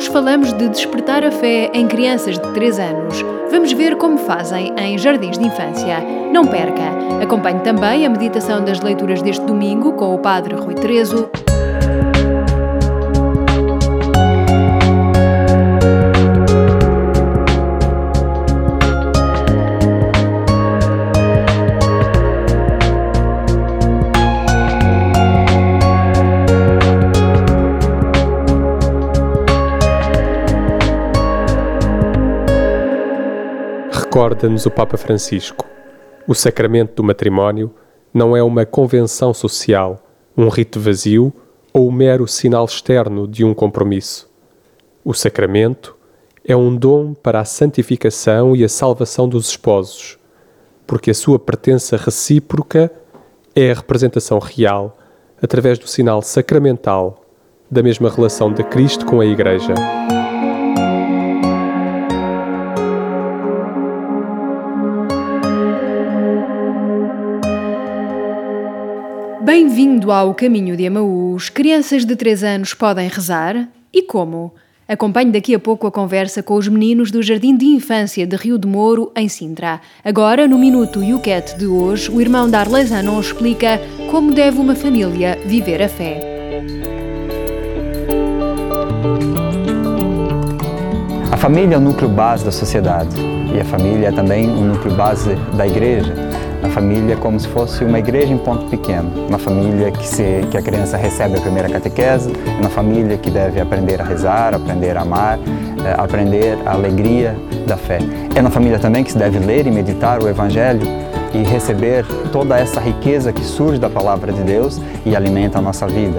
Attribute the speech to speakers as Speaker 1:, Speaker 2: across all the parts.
Speaker 1: Hoje falamos de despertar a fé em crianças de 3 anos. Vamos ver como fazem em jardins de infância. Não perca! Acompanhe também a meditação das leituras deste domingo com o Padre Rui Terezo.
Speaker 2: Recorda-nos o Papa Francisco. O sacramento do matrimónio não é uma convenção social, um rito vazio ou o mero sinal externo de um compromisso. O sacramento é um dom para a santificação e a salvação dos esposos, porque a sua pertença recíproca é a representação real, através do sinal sacramental, da mesma relação de Cristo com a Igreja.
Speaker 1: Bem-vindo ao Caminho de Amaús. Crianças de 3 anos podem rezar? E como? Acompanhe daqui a pouco a conversa com os meninos do Jardim de Infância de Rio de Moro, em Sintra. Agora, no Minuto Yucat de hoje, o irmão Darley Zanon explica como deve uma família viver a fé.
Speaker 3: A família é o núcleo base da sociedade e a família é também o núcleo base da igreja. A família é como se fosse uma igreja em ponto pequeno, uma família que, se, que a criança recebe a primeira catequese, uma família que deve aprender a rezar, aprender a amar, eh, aprender a alegria da fé. É uma família também que se deve ler e meditar o Evangelho e receber toda essa riqueza que surge da palavra de Deus e alimenta a nossa vida.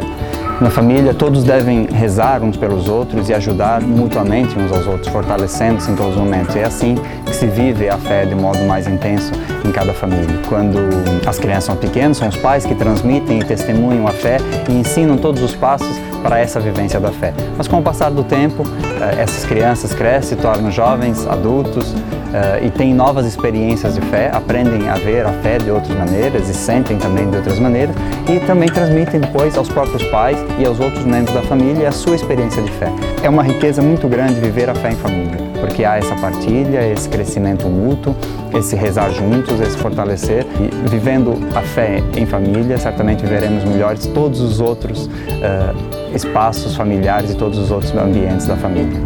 Speaker 3: Na família, todos devem rezar uns pelos outros e ajudar mutuamente uns aos outros, fortalecendo-se em todos os momentos. É assim que se vive a fé de modo mais intenso em cada família. Quando as crianças são pequenas, são os pais que transmitem e testemunham a fé e ensinam todos os passos para essa vivência da fé. Mas com o passar do tempo, eh, essas crianças crescem, se tornam jovens, adultos eh, e têm novas experiências de fé, aprendem a ver a fé de outras maneiras e sentem também de outras maneiras e também transmitem depois aos próprios pais e aos outros membros da família a sua experiência de fé. É uma riqueza muito grande viver a fé em família, porque há essa partilha, esse crescimento mútuo, esse rezar juntos, esse fortalecer. E vivendo a fé em família, certamente viveremos melhores todos os outros uh, espaços familiares e todos os outros ambientes da família.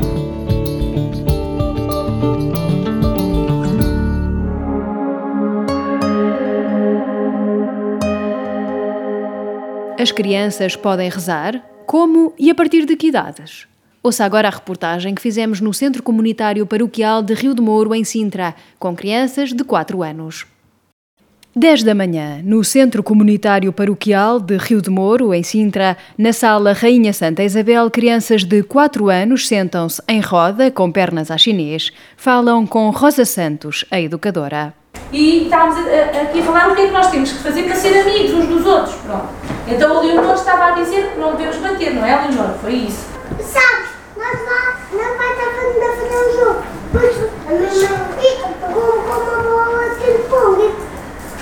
Speaker 1: As crianças podem rezar? Como e a partir de que idades? Ouça agora a reportagem que fizemos no Centro Comunitário Paroquial de Rio de Moro, em Sintra, com crianças de 4 anos. 10 da manhã, no Centro Comunitário Paroquial de Rio de Moro, em Sintra, na sala Rainha Santa Isabel, crianças de 4 anos sentam-se em roda, com pernas à chinês, falam com Rosa Santos, a educadora.
Speaker 4: E estávamos aqui a falar o que é que nós temos que fazer para ser amigos uns dos outros. Pronto. Então a Leonor estava a dizer que não devemos bater, não é, Leonor? Foi isso.
Speaker 5: Sabes, nós lá, não vai estar fazendo a fazer um jogo. Depois a mamãe pegou com uma bola de ping-pong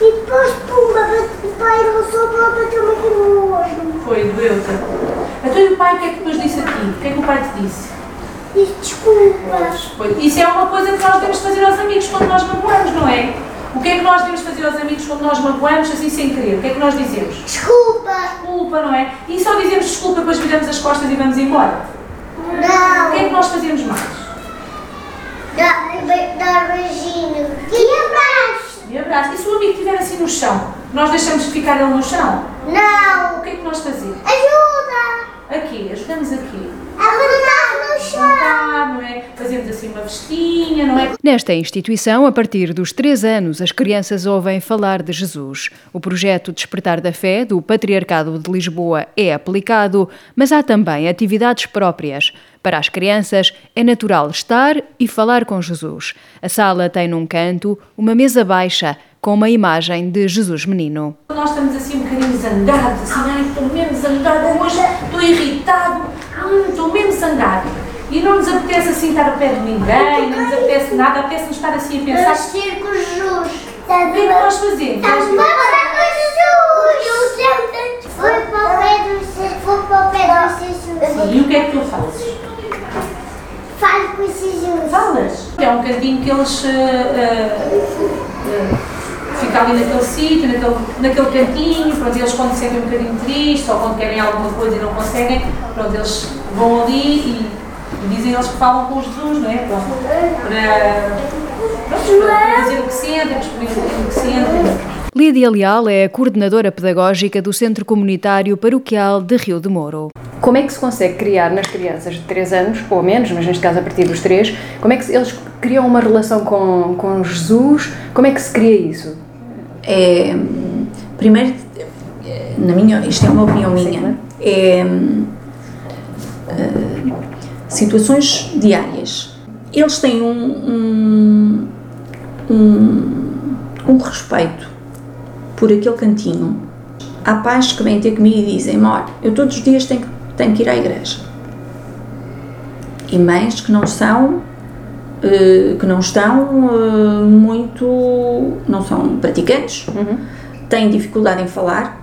Speaker 5: e depois, pumba, o pai lançou a bola bateu-me aqui no olho.
Speaker 4: Foi, doeu-te. Então e o pai o que é que depois disse a ti? O que é que o pai te disse?
Speaker 5: Disse desculpas.
Speaker 4: Foi. Isso é uma coisa que nós devemos fazer aos amigos quando nós magoamos, não é? O que é que nós devemos fazer aos amigos quando nós magoamos assim sem querer? O que é que nós dizemos?
Speaker 5: Desculpa.
Speaker 4: Desculpa, não é? E só dizemos desculpa, depois viramos as costas e vamos embora?
Speaker 5: Não.
Speaker 4: O que é que nós fazemos mais?
Speaker 5: Dar, dar beijinho. E abraço.
Speaker 4: E abraço. E se o amigo estiver assim no chão, nós deixamos de ficar ele no chão?
Speaker 5: Não.
Speaker 4: O que é que nós fazemos?
Speaker 5: Ajuda.
Speaker 4: Aqui, ajudamos aqui.
Speaker 5: A Levantar,
Speaker 4: não é? Fazemos assim uma vestinha, não é?
Speaker 1: Nesta instituição, a partir dos 3 anos, as crianças ouvem falar de Jesus. O projeto Despertar da Fé do Patriarcado de Lisboa é aplicado, mas há também atividades próprias. Para as crianças, é natural estar e falar com Jesus. A sala tem num canto uma mesa baixa com uma imagem de Jesus menino.
Speaker 4: Nós estamos assim um bocadinho zangados, assim, ai, estou mesmo zangado hoje, estou irritado, hum, estou mesmo zangado. E não nos apetece assim estar ao pé de ninguém, não nos apetece nada, apetece-nos estar assim a pensar.
Speaker 5: Vamos ter com Jesus.
Speaker 4: O que é que nós fazemos?
Speaker 5: Vamos com Jesus. Foi para o pé do Foi para o pé do Jesus.
Speaker 4: E o que é que tu fazes? um cantinho que eles uh, uh, uh, ficam ali naquele sítio, naquele, naquele cantinho, pronto, eles quando se sentem um bocadinho tristes ou quando querem alguma coisa e não conseguem, pronto, eles vão ali e dizem eles que falam com Jesus, não é? Para, para dizer o que sentem, explicar o que sentem.
Speaker 1: Lídia Leal é a coordenadora pedagógica do Centro Comunitário Paroquial de Rio de Moro. Como é que se consegue criar nas crianças de 3 anos, ou menos, mas neste caso a partir dos 3, como é que eles criam uma relação com, com Jesus? Como é que se cria isso?
Speaker 6: É, primeiro, na minha, isto é uma opinião minha, é uh, situações diárias. Eles têm um, um, um, um respeito por aquele cantinho. Há pais que vêm ter comigo e dizem: Olha, eu todos os dias tenho que, tenho que ir à igreja. E mães que não são, uh, que não estão uh, muito. não são praticantes, uhum. têm dificuldade em falar,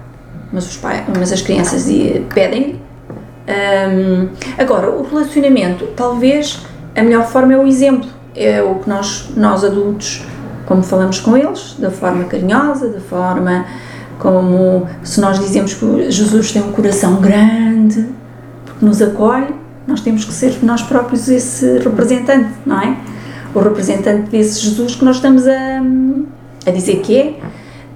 Speaker 6: mas, os pais, mas as crianças pedem. Um, agora, o relacionamento, talvez a melhor forma é o exemplo, é o que nós, nós adultos como falamos com eles, da forma carinhosa, da forma como se nós dizemos que Jesus tem um coração grande, porque nos acolhe, nós temos que ser nós próprios esse representante, não é? O representante desse Jesus que nós estamos a, a dizer que é.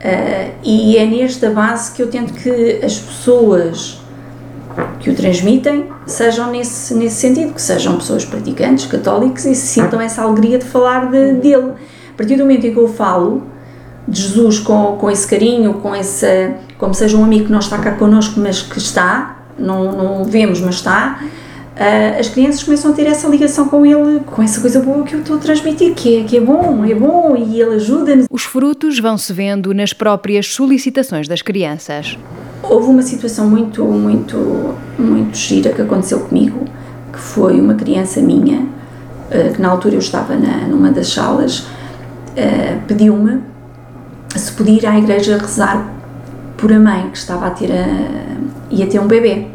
Speaker 6: Uh, e é nesta base que eu tento que as pessoas que o transmitem sejam nesse, nesse sentido, que sejam pessoas praticantes, católicos e sintam essa alegria de falar de, dele. A partir do momento em que eu falo de Jesus com, com esse carinho, com esse, como seja um amigo que não está cá connosco, mas que está, não, não o vemos, mas está, uh, as crianças começam a ter essa ligação com ele, com essa coisa boa que eu estou a transmitir, que é, que é bom, é bom e ele ajuda-nos.
Speaker 1: Os frutos vão-se vendo nas próprias solicitações das crianças.
Speaker 6: Houve uma situação muito, muito, muito gira que aconteceu comigo, que foi uma criança minha, uh, que na altura eu estava na, numa das salas, uh, pediu-me se podia ir à igreja rezar por a mãe que estava a ter a, ia ter um bebê.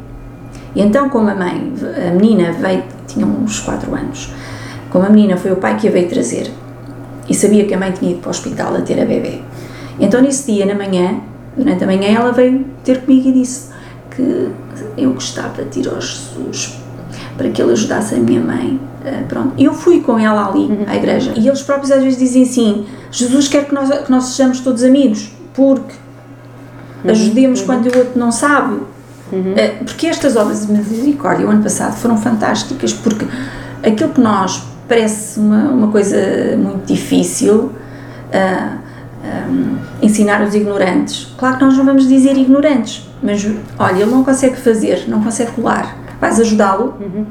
Speaker 6: E então, como a mãe, a menina veio, tinha uns 4 anos, como a menina foi o pai que a veio trazer e sabia que a mãe tinha ido para o hospital a ter a bebê. Então, nesse dia, na manhã, durante a manhã, ela veio ter comigo e disse que eu gostava de ir ao Jesus para que ele ajudasse a minha mãe Uh, pronto. Eu fui com ela ali uhum. à igreja e eles próprios às vezes dizem assim: Jesus quer que nós, que nós sejamos todos amigos, porque uhum. ajudemos uhum. quando o outro não sabe. Uh, porque estas obras de misericórdia, o ano passado, foram fantásticas, porque aquilo que nós parece uma, uma coisa muito difícil. Uh, um, ensinar os ignorantes. Claro que nós não vamos dizer ignorantes, mas olha, ele não consegue fazer, não consegue colar. Vais ajudá-lo? Uhum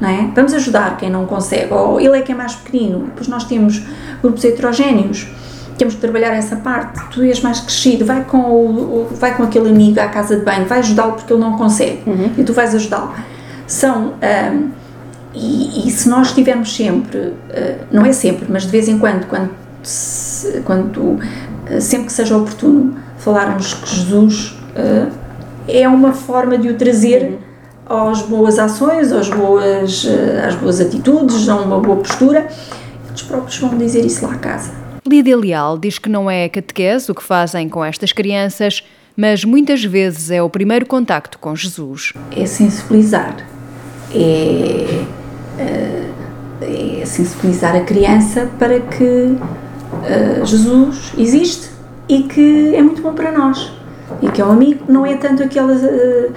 Speaker 6: não é? Vamos ajudar quem não consegue, ou ele é que é mais pequenino, depois nós temos grupos heterogéneos, temos que trabalhar essa parte, tu és mais crescido, vai com, o, vai com aquele amigo à casa de banho, vai ajudá-lo porque ele não consegue, uhum. e tu vais ajudá-lo. São, um, e, e, se nós estivermos sempre, uh, não é sempre, mas de vez em quando, quando, quando uh, sempre que seja oportuno, falarmos que Jesus uh, é uma forma de o trazer uhum às boas ações, às boas, eh, às boas atitudes, a uma boa postura, eles próprios vão dizer isso lá a casa.
Speaker 1: Lídia Leal diz que não é catequese o que fazem com estas crianças, mas muitas vezes é o primeiro contacto com Jesus.
Speaker 6: É sensibilizar, é, é, é sensibilizar a criança para que uh, Jesus existe e que é muito bom para nós e que é um amigo, não é tanto aquela uh,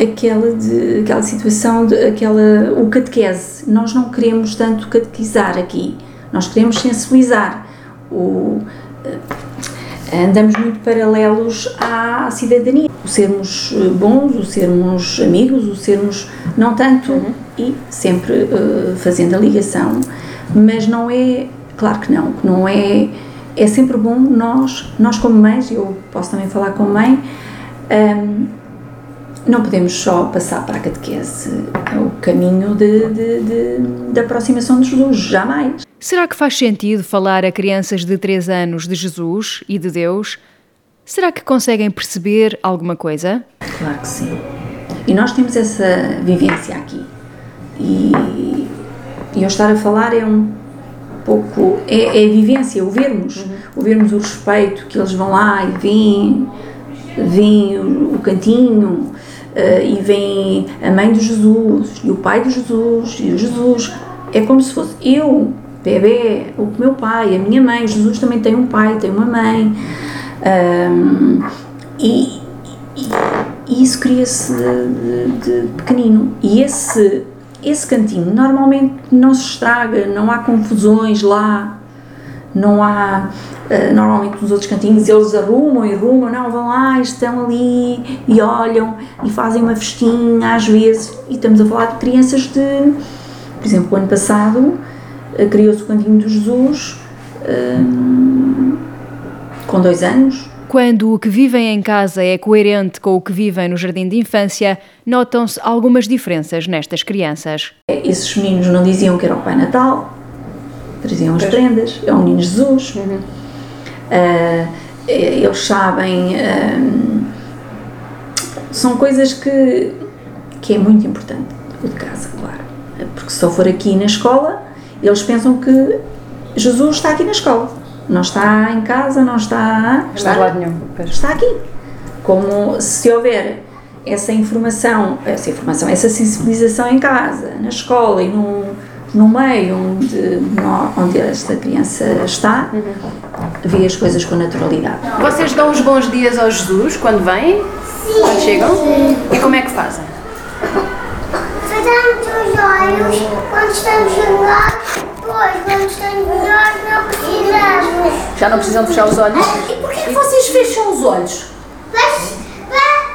Speaker 6: aquela, de, aquela situação, de, aquela, o catequese. Nós não queremos tanto catequizar aqui, nós queremos sensibilizar. O, eh, andamos muito paralelos à cidadania. O sermos eh, bons, o sermos amigos, o sermos. não tanto. Uhum. e sempre uh, fazendo a ligação, mas não é. Claro que não, que não é. É sempre bom nós, nós como mães, eu posso também falar como mãe, um, não podemos só passar para a catequese é o caminho de, de, de, de aproximação de Jesus, jamais.
Speaker 1: Será que faz sentido falar a crianças de 3 anos de Jesus e de Deus? Será que conseguem perceber alguma coisa?
Speaker 6: Claro que sim. E nós temos essa vivência aqui. E E eu estar a falar é um pouco. é, é a vivência, o vermos. O vermos o respeito, que eles vão lá e veem, veem o, cantinho. eh, e vem a mãe de Jesus, e o pai de Jesus, e o Jesus. É como se fosse eu, bebê, o meu pai, a minha mãe. Jesus também tem um pai, tem uma mãe. Ahm, e, e- e isso cria-se de, de pequenino. E esse, esse cantinho normalmente não se estraga, não há confusões lá, não há. eh, normalmente nos outros cantinhos eles arrumam e arrumam, não, vão lá, estão ali e olham e fazem uma festinha às vezes. E estamos a falar de crianças de. Por exemplo, o ano passado eh, criou-se o cantinho do Jesus hum, com dois anos.
Speaker 1: Quando o que vivem em casa é coerente com o que vivem no jardim de infância, notam-se algumas diferenças nestas crianças.
Speaker 6: Esses meninos não diziam que era o Pai Natal, traziam as prendas, é o Menino Jesus. Ah, eles sabem. ah, são coisas que, que é muito importante, o de casa, claro. Porque se eu for aqui na escola, eles pensam que Jesus está aqui na escola. Não está em casa, não está.
Speaker 1: Está de lado nenhum, pois.
Speaker 6: Está aqui. Como se houver essa informação, essa informação, essa sensibilização em casa, na escola e no, no meio onde, onde esta criança está, vê as coisas com naturalidade.
Speaker 1: Vocês dão os bons dias ao Jesus quando vêm? Quando chegam? E como é que fazem?
Speaker 5: Fechamos os olhos quando estamos zangados,
Speaker 1: Já não precisam fechar os olhos?
Speaker 4: E porquê que vocês fecham os olhos?
Speaker 5: Mas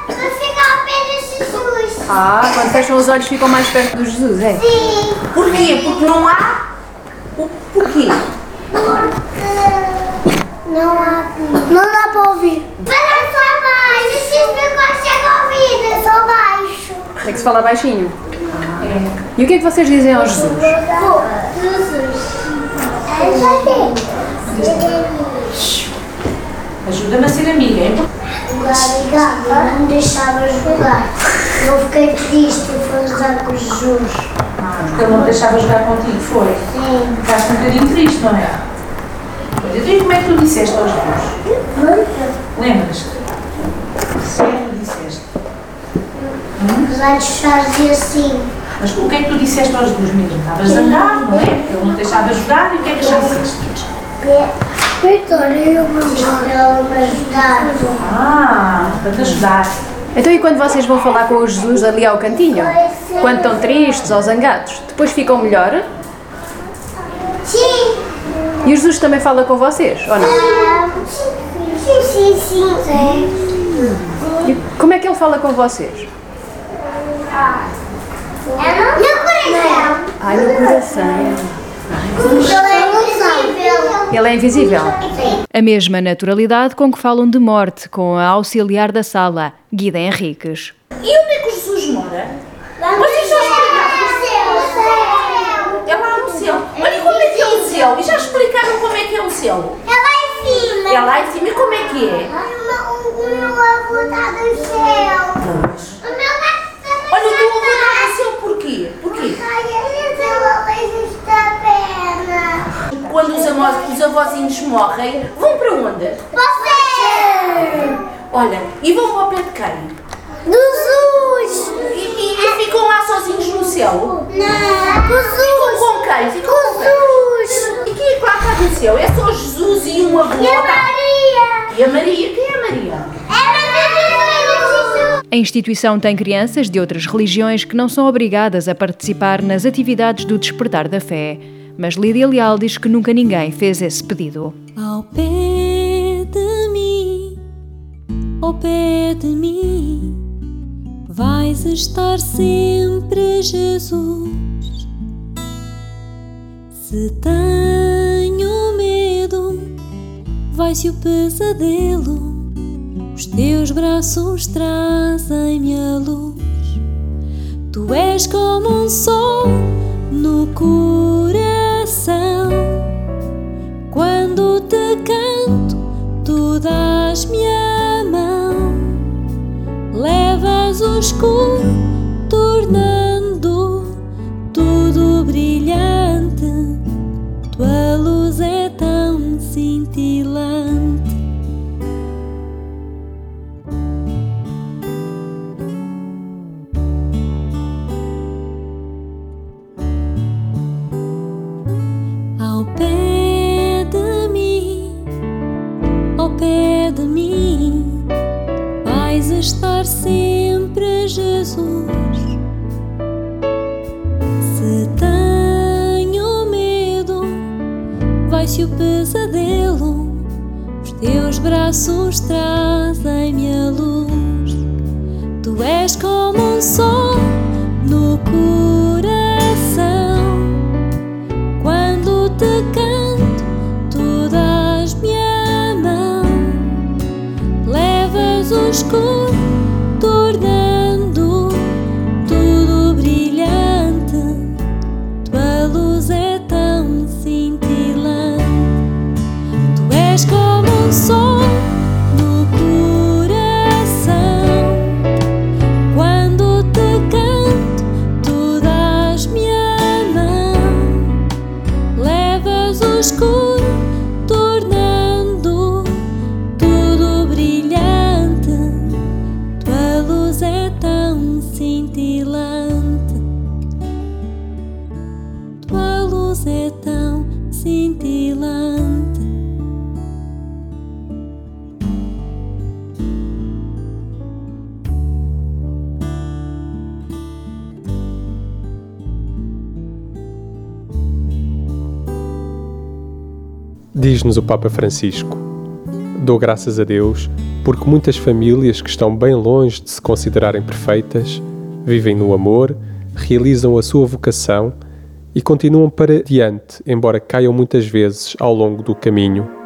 Speaker 5: para, ficar pé de Jesus.
Speaker 1: Ah, quando fecham os olhos ficam mais perto do Jesus, é?
Speaker 5: Sim,
Speaker 4: Porquê? Porque não há. O porquê?
Speaker 5: porque não há. Não dá para ouvir. Para só baixo. Jesus não consegue ouvir, é só baixo.
Speaker 1: Tem que se falar baixinho. E o que é que vocês dizem ao Jesus?
Speaker 4: Ajuda-me a ser amiga, hein?
Speaker 5: Jogar e não me deixava jogar. Eu fiquei triste e fui jogar com Jesus.
Speaker 4: Porque ele não deixava jogar contigo, foi?
Speaker 5: Sim.
Speaker 4: Ficaste um bocadinho triste, não é? E como é que tu disseste aos dois? Lembras-te? Tu disseste?
Speaker 5: Olhos fazem assim.
Speaker 4: Mas o que é que tu disseste aos dois mesmo? Estavas zangado, não é? Porque ele não deixava jogar e o que é que já disseste?
Speaker 5: Vitor, eu vou ela me ajudar.
Speaker 4: Ah, para te ajudar.
Speaker 1: Então e quando vocês vão falar com o Jesus ali ao cantinho? Quando estão tristes ou zangados? Depois ficam melhor?
Speaker 5: Sim.
Speaker 1: E o Jesus também fala com vocês, ou não?
Speaker 5: Ah, Sim, sim, sim. sim.
Speaker 1: E como é que ele fala com vocês?
Speaker 5: No coração.
Speaker 1: Ai, no coração.
Speaker 5: É invisível.
Speaker 1: Ele é invisível. A mesma naturalidade com que falam de morte com a auxiliar da sala, Guida Henriques.
Speaker 4: E onde é que o Jesus mora? Vocês já explicaram? É lá no céu. Olha, como é que é o céu? E já explicaram como é que é o céu?
Speaker 5: É lá em cima.
Speaker 4: É lá em cima. E como é que é?
Speaker 5: Ai, o meu- O meu avô está no céu. O meu está
Speaker 4: Olha, o teu avô está no céu porquê? Porquê?
Speaker 5: Ai, ela fez esta perna.
Speaker 4: Quando os, amo- os avózinhos morrem, vão para onde?
Speaker 5: Você!
Speaker 4: Olha, e vão ao pé de quem?
Speaker 5: Jesus!
Speaker 4: E, e- e ficam lá sozinhos no céu?
Speaker 5: Não!
Speaker 4: Ficam
Speaker 5: Jesus!
Speaker 4: com quem? Ficam com quem?
Speaker 5: Jesus!
Speaker 4: E quem é que lá está no céu? É só Jesus e um avô?
Speaker 5: E a Maria?
Speaker 4: E a Maria? Quem é a Maria?
Speaker 5: É Maria Jesus!
Speaker 1: A instituição tem crianças de outras religiões que não são obrigadas a participar nas atividades do despertar da fé. Mas Lídia Leal diz que nunca ninguém fez esse pedido.
Speaker 7: Ao pé de mim, ao pé de mim, vais estar sempre, Jesus. Se tenho medo, vai-se o pesadelo, os teus braços trazem-me a luz. Tu és como um sol no coração coração. Quando te canto, tu dás-me a mão, levas o escuro, tornando tudo brilhante. Tua luz é tão cintilante. Tu és
Speaker 2: Papa Francisco: Dou graças a Deus porque muitas famílias que estão bem longe de se considerarem perfeitas vivem no amor, realizam a sua vocação e continuam para diante, embora caiam muitas vezes ao longo do caminho.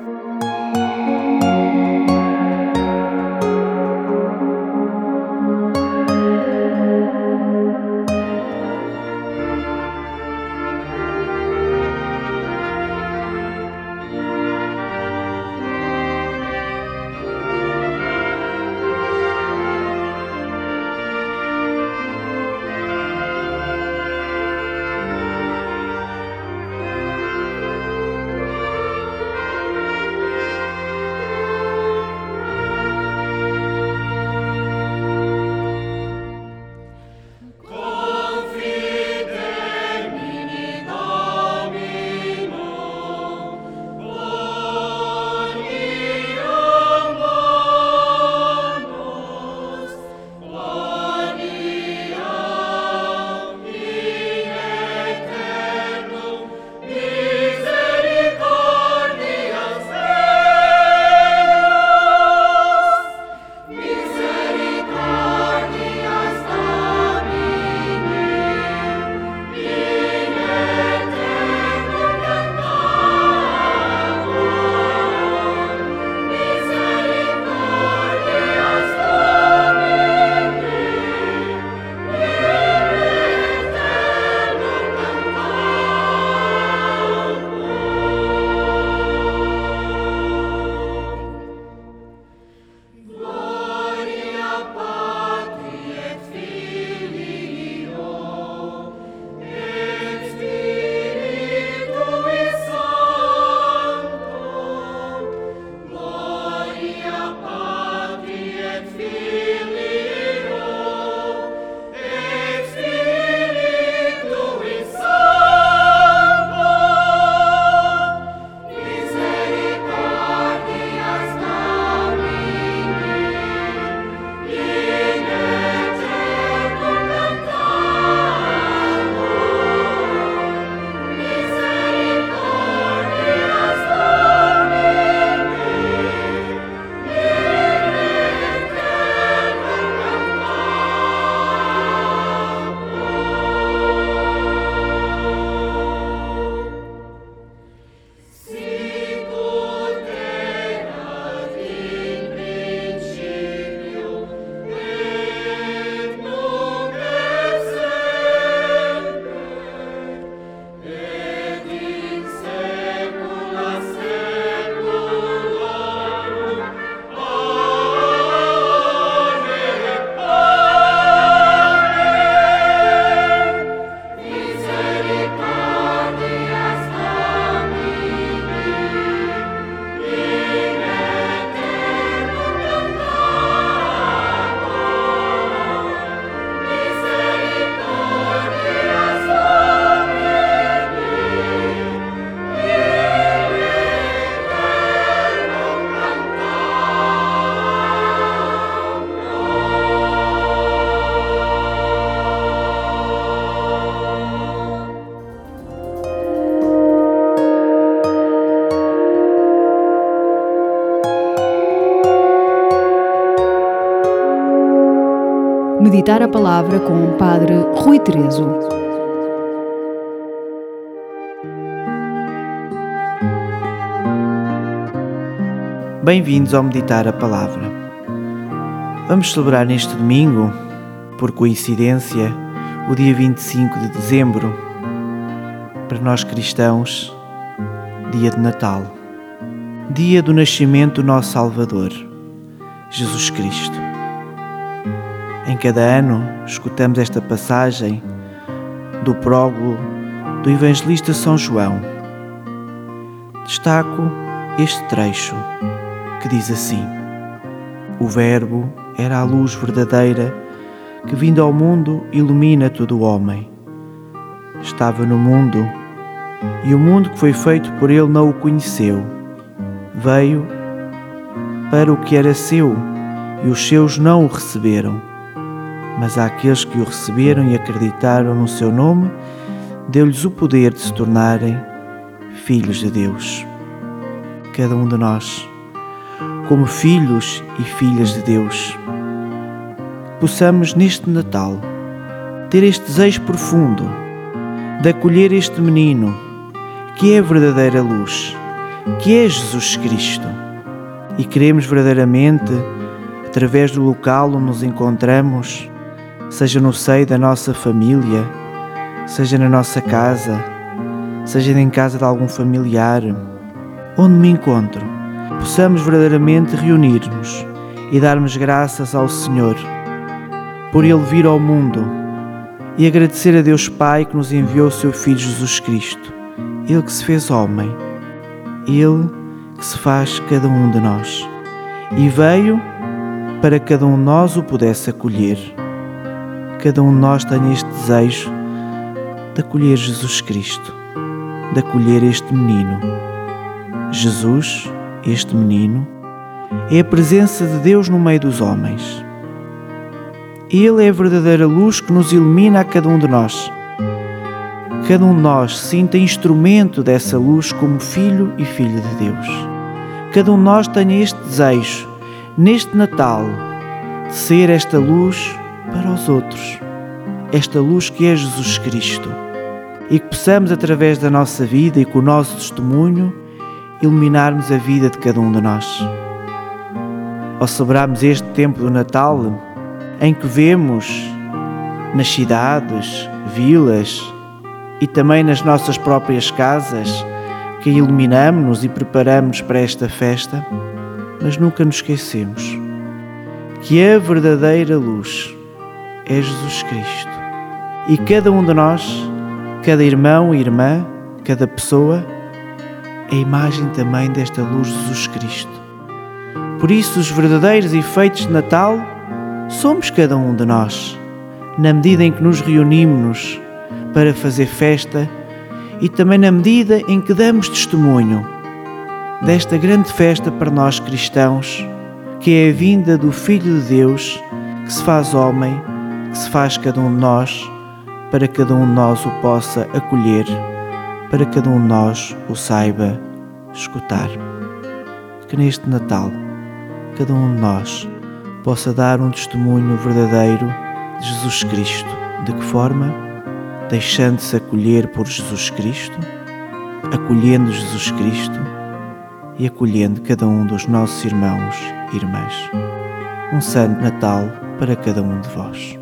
Speaker 1: Meditar a Palavra com o Padre Rui Terezo.
Speaker 8: Bem-vindos ao Meditar a Palavra. Vamos celebrar neste domingo, por coincidência, o dia 25 de dezembro, para nós cristãos, dia de Natal, dia do nascimento do nosso Salvador, Jesus Cristo. Em cada ano escutamos esta passagem do prólogo do Evangelista São João. Destaco este trecho que diz assim: O Verbo era a luz verdadeira que, vindo ao mundo, ilumina todo o homem. Estava no mundo e o mundo que foi feito por ele não o conheceu. Veio para o que era seu e os seus não o receberam mas àqueles que o receberam e acreditaram no seu nome, deu-lhes o poder de se tornarem filhos de Deus. Cada um de nós, como filhos e filhas de Deus, possamos neste Natal ter este desejo profundo de acolher este menino que é a verdadeira luz, que é Jesus Cristo, e queremos verdadeiramente, através do local onde nos encontramos, seja no seio da nossa família, seja na nossa casa, seja em casa de algum familiar, onde me encontro, possamos verdadeiramente reunir-nos e darmos graças ao Senhor por Ele vir ao mundo e agradecer a Deus Pai que nos enviou o seu Filho Jesus Cristo, Ele que se fez homem, Ele que se faz cada um de nós e veio para que cada um de nós o pudesse acolher cada um de nós tenha este desejo de acolher Jesus Cristo, de acolher este menino. Jesus, este menino, é a presença de Deus no meio dos homens. Ele é a verdadeira luz que nos ilumina a cada um de nós. Cada um de nós sinta instrumento dessa luz como filho e filha de Deus. Cada um de nós tenha este desejo, neste Natal, de ser esta luz para os outros, esta luz que é Jesus Cristo, e que possamos, através da nossa vida e com o nosso testemunho, iluminarmos a vida de cada um de nós. Ao celebrarmos este tempo do Natal, em que vemos nas cidades, vilas e também nas nossas próprias casas, que iluminamos-nos e preparamos para esta festa, mas nunca nos esquecemos que a verdadeira luz é Jesus Cristo. E cada um de nós, cada irmão e irmã, cada pessoa, é imagem também desta luz de Jesus Cristo. Por isso, os verdadeiros efeitos de Natal somos cada um de nós, na medida em que nos reunimos para fazer festa e também na medida em que damos testemunho desta grande festa para nós cristãos, que é a vinda do Filho de Deus que se faz homem que se faz cada um de nós, para cada um de nós o possa acolher, para cada um de nós o saiba escutar. Que neste Natal, cada um de nós possa dar um testemunho verdadeiro de Jesus Cristo. De que forma? Deixando-se acolher por Jesus Cristo, acolhendo Jesus Cristo e acolhendo cada um dos nossos irmãos e irmãs. Um Santo Natal para cada um de vós.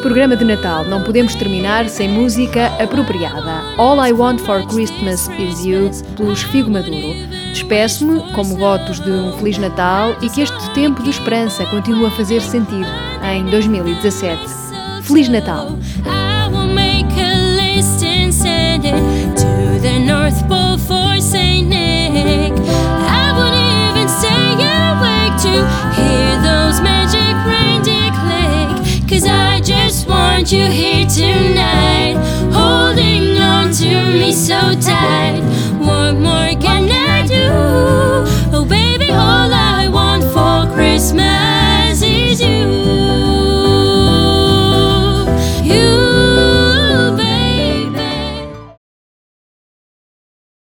Speaker 1: Programa de Natal não podemos terminar sem música apropriada. All I Want for Christmas Is You, pelos Figo Maduro. Despeço-me como votos de um Feliz Natal e que este tempo de esperança continue a fazer sentido em 2017. Feliz Natal!
Speaker 7: Cause I just want you here tonight, holding on to me so tight. What more can I do? Oh, baby, all I want for Christmas is you.